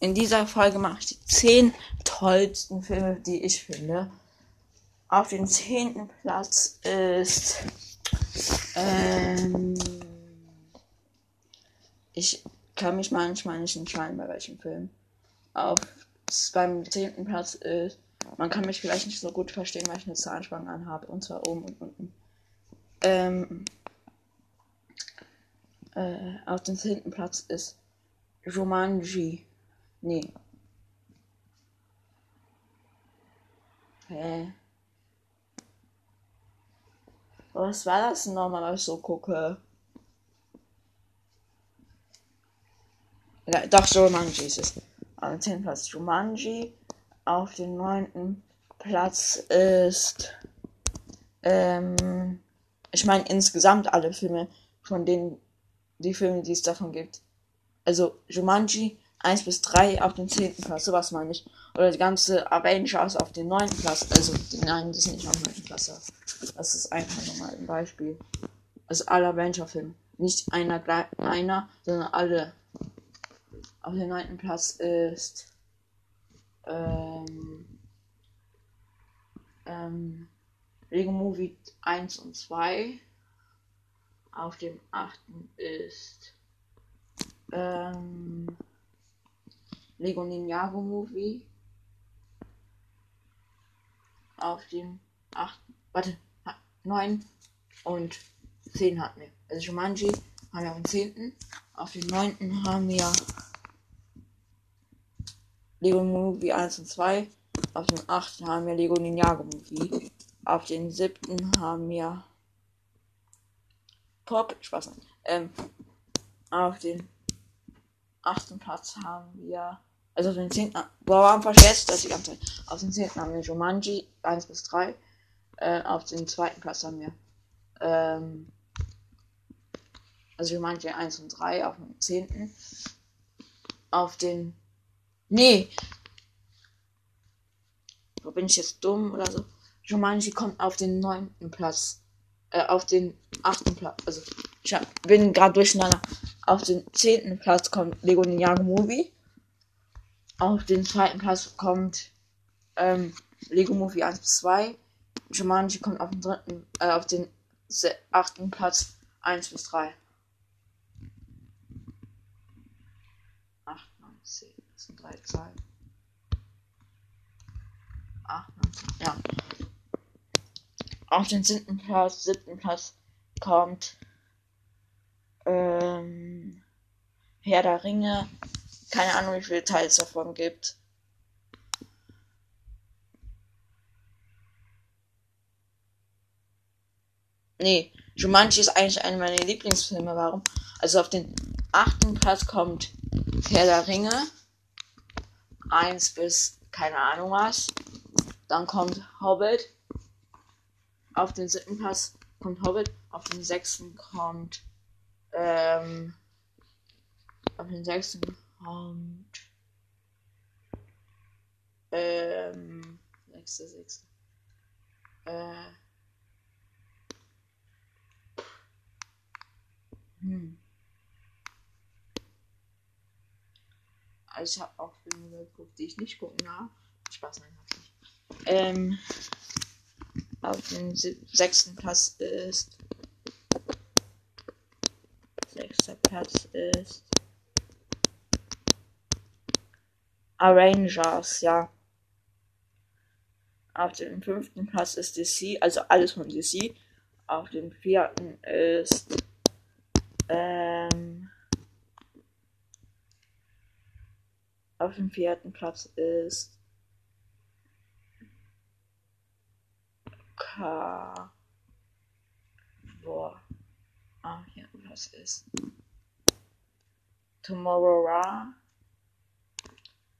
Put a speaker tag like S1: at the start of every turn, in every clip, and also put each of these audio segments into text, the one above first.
S1: in dieser Folge mache ich die 10 tollsten Filme, die ich finde. Auf dem zehnten Platz ist. Ähm, ich kann mich manchmal nicht entscheiden, bei welchem Film. Auf beim zehnten Platz ist. Man kann mich vielleicht nicht so gut verstehen, weil ich eine Zahnspange anhabe. Und zwar oben und unten. Ähm, äh, auf dem zehnten Platz ist Jumanji. Nee. Hä? Was war das nochmal, was ich so gucke? Doch, Jumanji ist es. Dem 10. Platz Jumanji. Auf dem 9. Platz ist. Ähm, ich meine insgesamt alle Filme, von denen die Filme, die es davon gibt. Also Jumanji 1 bis 3 auf dem 10. Platz, sowas meine ich. Oder die ganze Avengers auf dem 9. Platz. Also, nein, das ist nicht auf dem 9. Platz. Das ist einfach nochmal ein Beispiel. Also alle Avenger-Filme. Nicht einer, einer, sondern alle. Auf dem 9. Platz ist ähm, ähm, Lego Movie 1 und 2. Auf dem 8. ist ähm, Lego Ninjago Movie. Auf dem 8. Warte, 9 und 10 hatten wir. Also Jumanji haben wir am 10. Auf dem 9. haben wir Lego Movie 1 und 2. Auf dem 8. haben wir Lego Ninjago Movie. Auf dem 7. haben wir Pop. Spaß. Ähm, auf dem 8. Platz haben wir. Also auf dem 10. Boah, warum vergesst das die ganze Zeit? Auf dem 10. haben wir Jumanji 1 bis 3. Äh, auf dem zweiten Platz haben wir. Ähm, also Jumanji 1 und 3 auf dem 10. Auf den. Nee! Wo bin ich jetzt dumm oder so? Jumanji kommt auf den 9. Platz. Äh, auf den 8. Platz. Also, ich bin gerade durcheinander. Auf den 10. Platz kommt Lego Ninjago Movie. Auf den zweiten Platz kommt ähm, Lego Movie 1 bis 2. Jumanji kommt auf den dritten, äh, auf den achten Platz 1 bis 3. 8, 9, 10. Das sind drei Zahlen. 8, 9, 10. Ja. Auf den siebten Platz, siebten Platz kommt ähm, Herr der Ringe. Keine Ahnung, wie viele Teile es davon gibt. Nee, Jumanji ist eigentlich einer meiner Lieblingsfilme. Warum? Also auf den achten Platz kommt Herr der Ringe. Eins bis keine Ahnung was. Dann kommt Hobbit. Auf den siebten Platz kommt Hobbit. Auf den sechsten kommt ähm, auf den sechsten kommt ähm, sechste, sechste. Äh, hm. Also ich habe auch Filme geguckt, die ich nicht gucken darf. Spaß, nein, hab ich nicht. Ähm, auf dem sechsten Platz ist sechster Platz ist Arrangers, ja. Auf dem fünften Platz ist DC, also alles von DC. Auf dem vierten ist ähm, auf dem vierten Platz ist K. Boah. Ah, hier was ist. Tomorrow.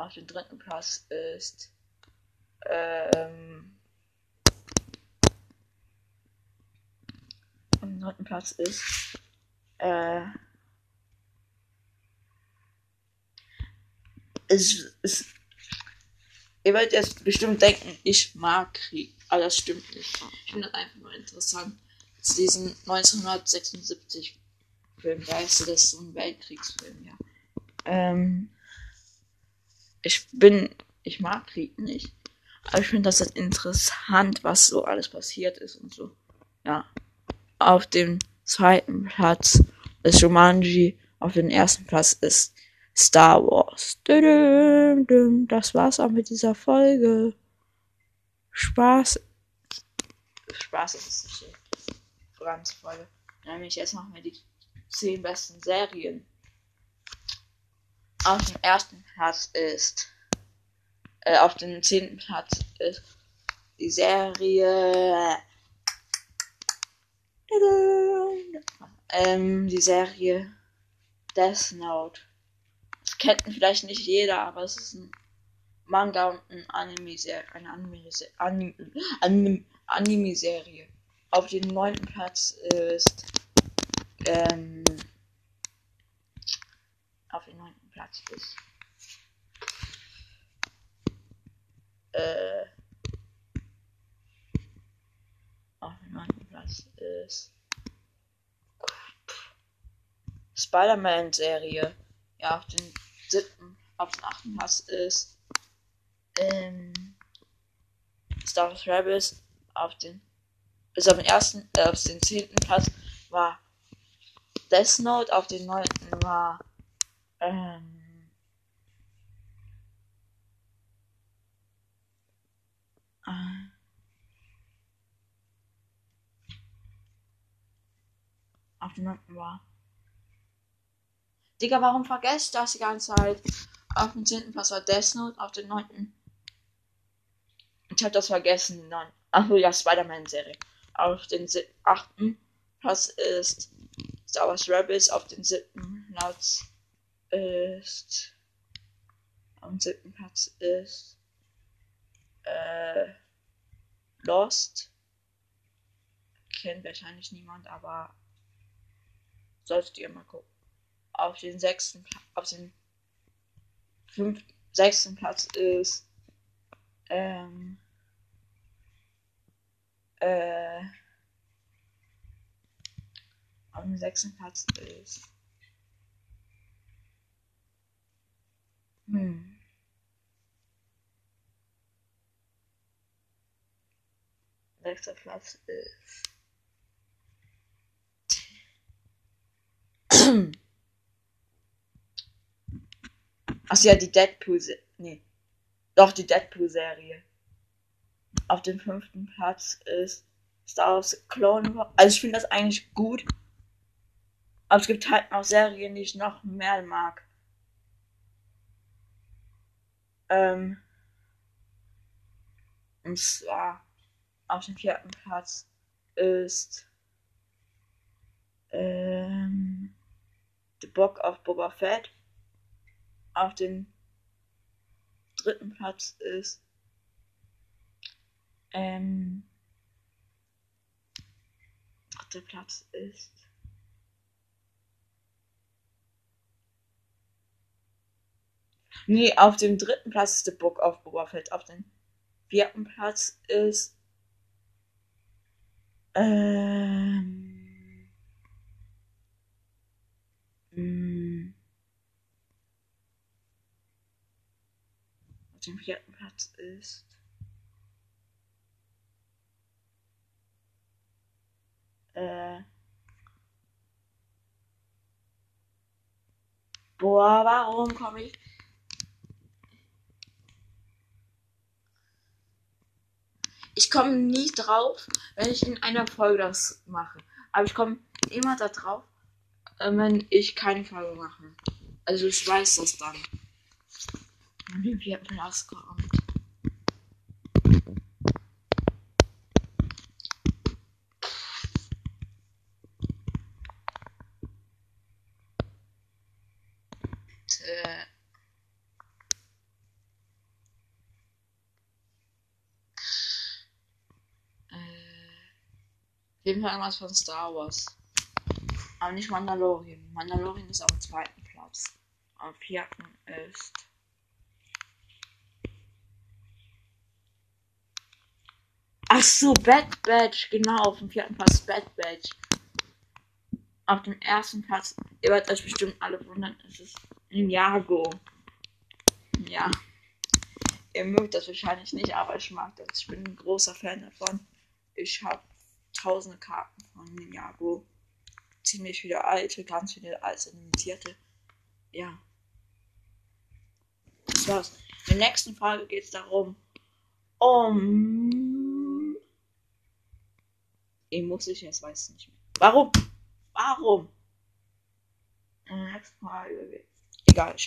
S1: Auf dem dritten Platz ist ähm, auf dem dritten Platz ist äh, es ist ihr werdet jetzt bestimmt denken, ich mag Krieg, aber das stimmt nicht. Ich finde das einfach nur interessant. Jetzt diesen 1976 Film, da ist das so ein Weltkriegsfilm, ja. Ähm, ich bin, ich mag Krieg nicht. Aber ich finde das halt interessant, was so alles passiert ist und so. Ja. Auf dem zweiten Platz ist Jumanji. Auf dem ersten Platz ist Star Wars. Das war's auch mit dieser Folge. Spaß. Spaß ist es nicht ganze Folge. Nämlich jetzt machen wir die 10 besten Serien. Auf dem ersten Platz ist. Äh, auf dem zehnten Platz ist die Serie. Ähm, die Serie Death Note. Das kennt vielleicht nicht jeder, aber es ist ein Manga und ein Anime-Serie. Eine Anime-Serie. Anime, Anime, Auf dem neunten Platz ist. Ähm, auf Platz ist. Äh, auf dem neunten Platz ist. Spider-Man-Serie. Ja, auf den siebten, auf den achten Platz ist ähm, Star Wars Rebels. Auf den, ist auf den ersten, äh, auf den zehnten Platz war Death Note. Auf den neunten war ähm, äh, auf den neunten war Digga, warum vergesst das die ganze Zeit? Auf dem 10. Platz war Death Note, auf dem 9. Ich hab das vergessen. Nein. Achso, ja, Spider-Man-Serie. Auf dem 8. Platz ist Star Wars Rebels, auf dem 7. Platz ist. Am 7. Platz ist. Äh, Lost. Kennt wahrscheinlich niemand, aber solltet ihr mal gucken auf den sechsten, auf den fünften, sechsten Platz ist ähm, äh, auf dem sechsten Platz ist hm. Sechster Platz ist Ach ja, die Deadpool. Nee. Doch, die Deadpool-Serie. Auf dem fünften Platz ist Star Wars Clone Wars. Also ich finde das eigentlich gut. Aber es gibt halt noch Serien, die ich noch mehr mag. Ähm. Und zwar auf dem vierten Platz ist ähm, Book of Boba Fett auf dem dritten Platz ist ähm, dritter Platz ist Nee, auf dem dritten Platz ist The Book of Boba Fett. Auf dem vierten Platz ist ähm, mh, mm, auf dem vierten Platz ist. Äh. Boah, warum komme ich. Ich komme nie drauf, wenn ich in einer Folge das mache. Aber ich komme immer da drauf, wenn ich keine Folge mache. Also ich weiß das dann. Wie viel Platz kommt. Äh. jeden Fall irgendwas von Star Wars. Aber nicht Mandalorian. Mandalorian ist auf dem zweiten Platz. Am vierten ist Ach so, Bad Badge, genau, auf dem vierten Platz Bad Badge. Auf dem ersten Platz, ihr werdet euch bestimmt alle wundern, es ist Ninjago. Ja. Ihr mögt das wahrscheinlich nicht, aber ich mag das. Ich bin ein großer Fan davon. Ich habe tausende Karten von Ninjago. Ziemlich viele alte, ganz viele alte limitierte. Ja. Das war's. In der nächsten Folge geht es darum, um. Ich muss ich jetzt weiß nicht mehr. Warum? Warum? In der nächsten Folge. Egal,